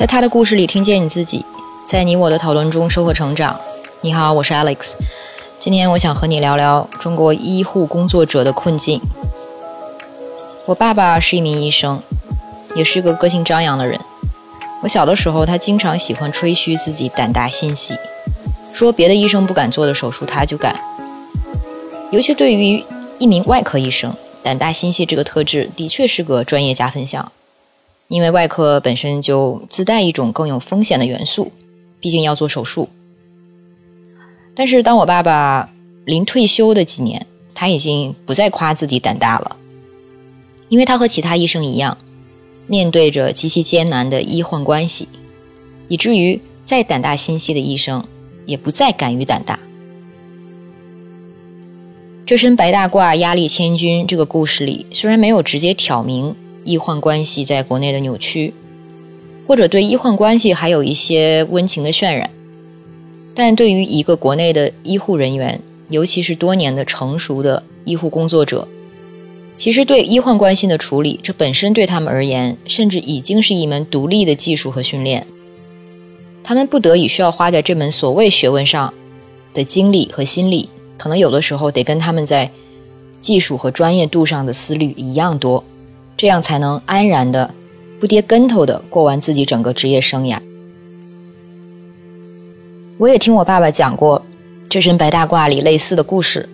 在他的故事里听见你自己，在你我的讨论中收获成长。你好，我是 Alex，今天我想和你聊聊中国医护工作者的困境。我爸爸是一名医生，也是个个性张扬的人。我小的时候，他经常喜欢吹嘘自己胆大心细，说别的医生不敢做的手术他就敢。尤其对于一名外科医生，胆大心细这个特质的确是个专业加分项。因为外科本身就自带一种更有风险的元素，毕竟要做手术。但是当我爸爸临退休的几年，他已经不再夸自己胆大了，因为他和其他医生一样，面对着极其艰难的医患关系，以至于再胆大心细的医生也不再敢于胆大。这身白大褂，压力千钧。这个故事里虽然没有直接挑明。医患关系在国内的扭曲，或者对医患关系还有一些温情的渲染，但对于一个国内的医护人员，尤其是多年的成熟的医护工作者，其实对医患关系的处理，这本身对他们而言，甚至已经是一门独立的技术和训练。他们不得已需要花在这门所谓学问上的精力和心力，可能有的时候得跟他们在技术和专业度上的思虑一样多。这样才能安然的、不跌跟头的过完自己整个职业生涯。我也听我爸爸讲过这身白大褂里类似的故事，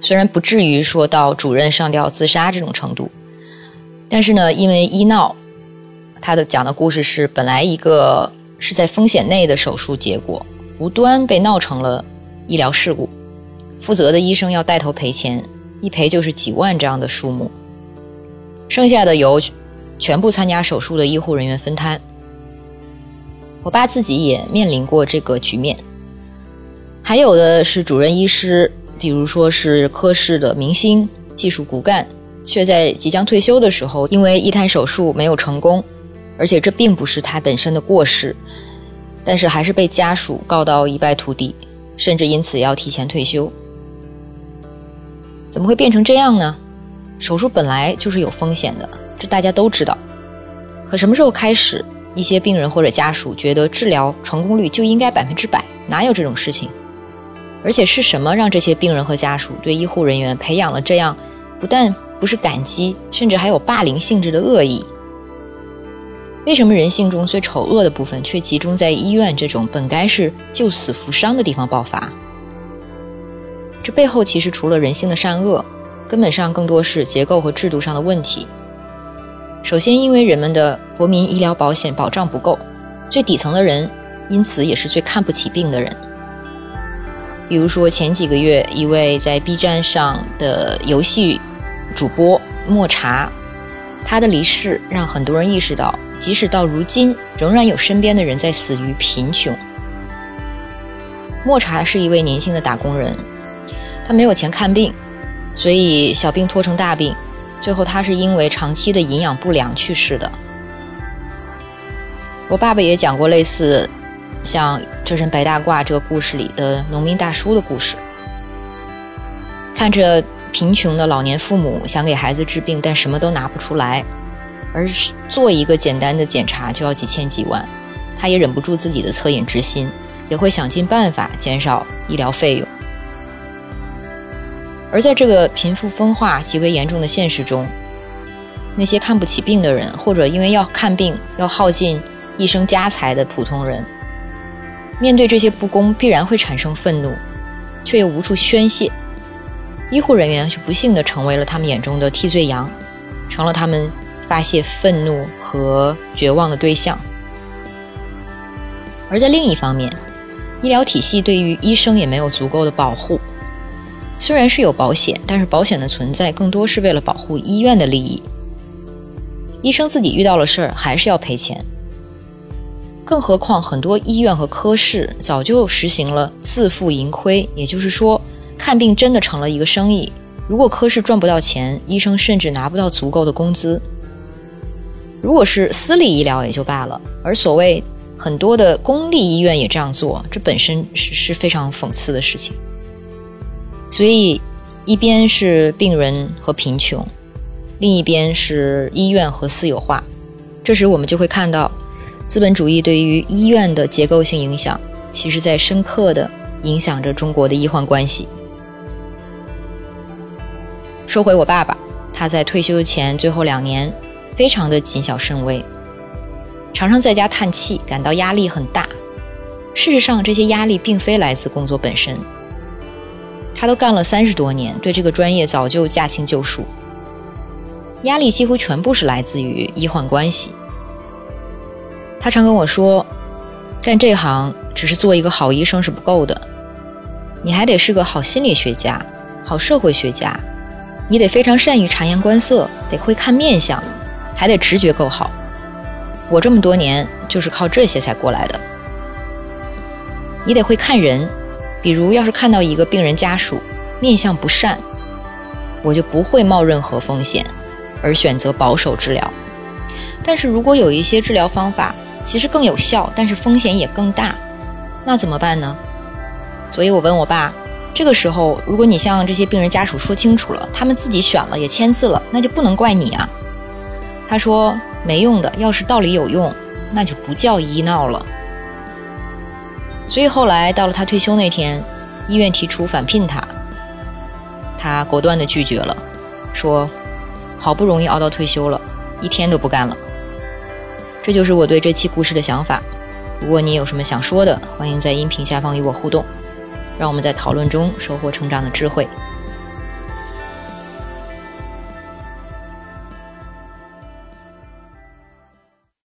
虽然不至于说到主任上吊自杀这种程度，但是呢，因为医闹，他的讲的故事是本来一个是在风险内的手术，结果无端被闹成了医疗事故，负责的医生要带头赔钱，一赔就是几万这样的数目。剩下的由全部参加手术的医护人员分摊。我爸自己也面临过这个局面。还有的是主任医师，比如说是科室的明星、技术骨干，却在即将退休的时候，因为一摊手术没有成功，而且这并不是他本身的过失，但是还是被家属告到一败涂地，甚至因此要提前退休。怎么会变成这样呢？手术本来就是有风险的，这大家都知道。可什么时候开始，一些病人或者家属觉得治疗成功率就应该百分之百？哪有这种事情？而且是什么让这些病人和家属对医护人员培养了这样不但不是感激，甚至还有霸凌性质的恶意？为什么人性中最丑恶的部分却集中在医院这种本该是救死扶伤的地方爆发？这背后其实除了人性的善恶。根本上更多是结构和制度上的问题。首先，因为人们的国民医疗保险保障不够，最底层的人因此也是最看不起病的人。比如说前几个月，一位在 B 站上的游戏主播莫茶，他的离世让很多人意识到，即使到如今，仍然有身边的人在死于贫穷。莫茶是一位年轻的打工人，他没有钱看病。所以小病拖成大病，最后他是因为长期的营养不良去世的。我爸爸也讲过类似，像这身白大褂这个故事里的农民大叔的故事。看着贫穷的老年父母想给孩子治病，但什么都拿不出来，而做一个简单的检查就要几千几万，他也忍不住自己的恻隐之心，也会想尽办法减少医疗费用。而在这个贫富分化极为严重的现实中，那些看不起病的人，或者因为要看病要耗尽一生家财的普通人，面对这些不公，必然会产生愤怒，却又无处宣泄。医护人员却不幸地成为了他们眼中的替罪羊，成了他们发泄愤怒和绝望的对象。而在另一方面，医疗体系对于医生也没有足够的保护。虽然是有保险，但是保险的存在更多是为了保护医院的利益。医生自己遇到了事儿，还是要赔钱。更何况很多医院和科室早就实行了自负盈亏，也就是说，看病真的成了一个生意。如果科室赚不到钱，医生甚至拿不到足够的工资。如果是私立医疗也就罢了，而所谓很多的公立医院也这样做，这本身是是非常讽刺的事情。所以，一边是病人和贫穷，另一边是医院和私有化。这时，我们就会看到，资本主义对于医院的结构性影响，其实在深刻的影响着中国的医患关系。说回我爸爸，他在退休前最后两年，非常的谨小慎微，常常在家叹气，感到压力很大。事实上，这些压力并非来自工作本身。他都干了三十多年，对这个专业早就驾轻就熟。压力几乎全部是来自于医患关系。他常跟我说，干这行只是做一个好医生是不够的，你还得是个好心理学家、好社会学家。你得非常善于察言观色，得会看面相，还得直觉够好。我这么多年就是靠这些才过来的。你得会看人，比如要是看到一个病人家属面相不善，我就不会冒任何风险，而选择保守治疗。但是如果有一些治疗方法其实更有效，但是风险也更大，那怎么办呢？所以我问我爸。这个时候，如果你向这些病人家属说清楚了，他们自己选了也签字了，那就不能怪你啊。他说没用的，要是道理有用，那就不叫医闹了。所以后来到了他退休那天，医院提出返聘他，他果断的拒绝了，说好不容易熬到退休了，一天都不干了。这就是我对这期故事的想法。如果你有什么想说的，欢迎在音频下方与我互动。让我们在讨论中收获成长的智慧。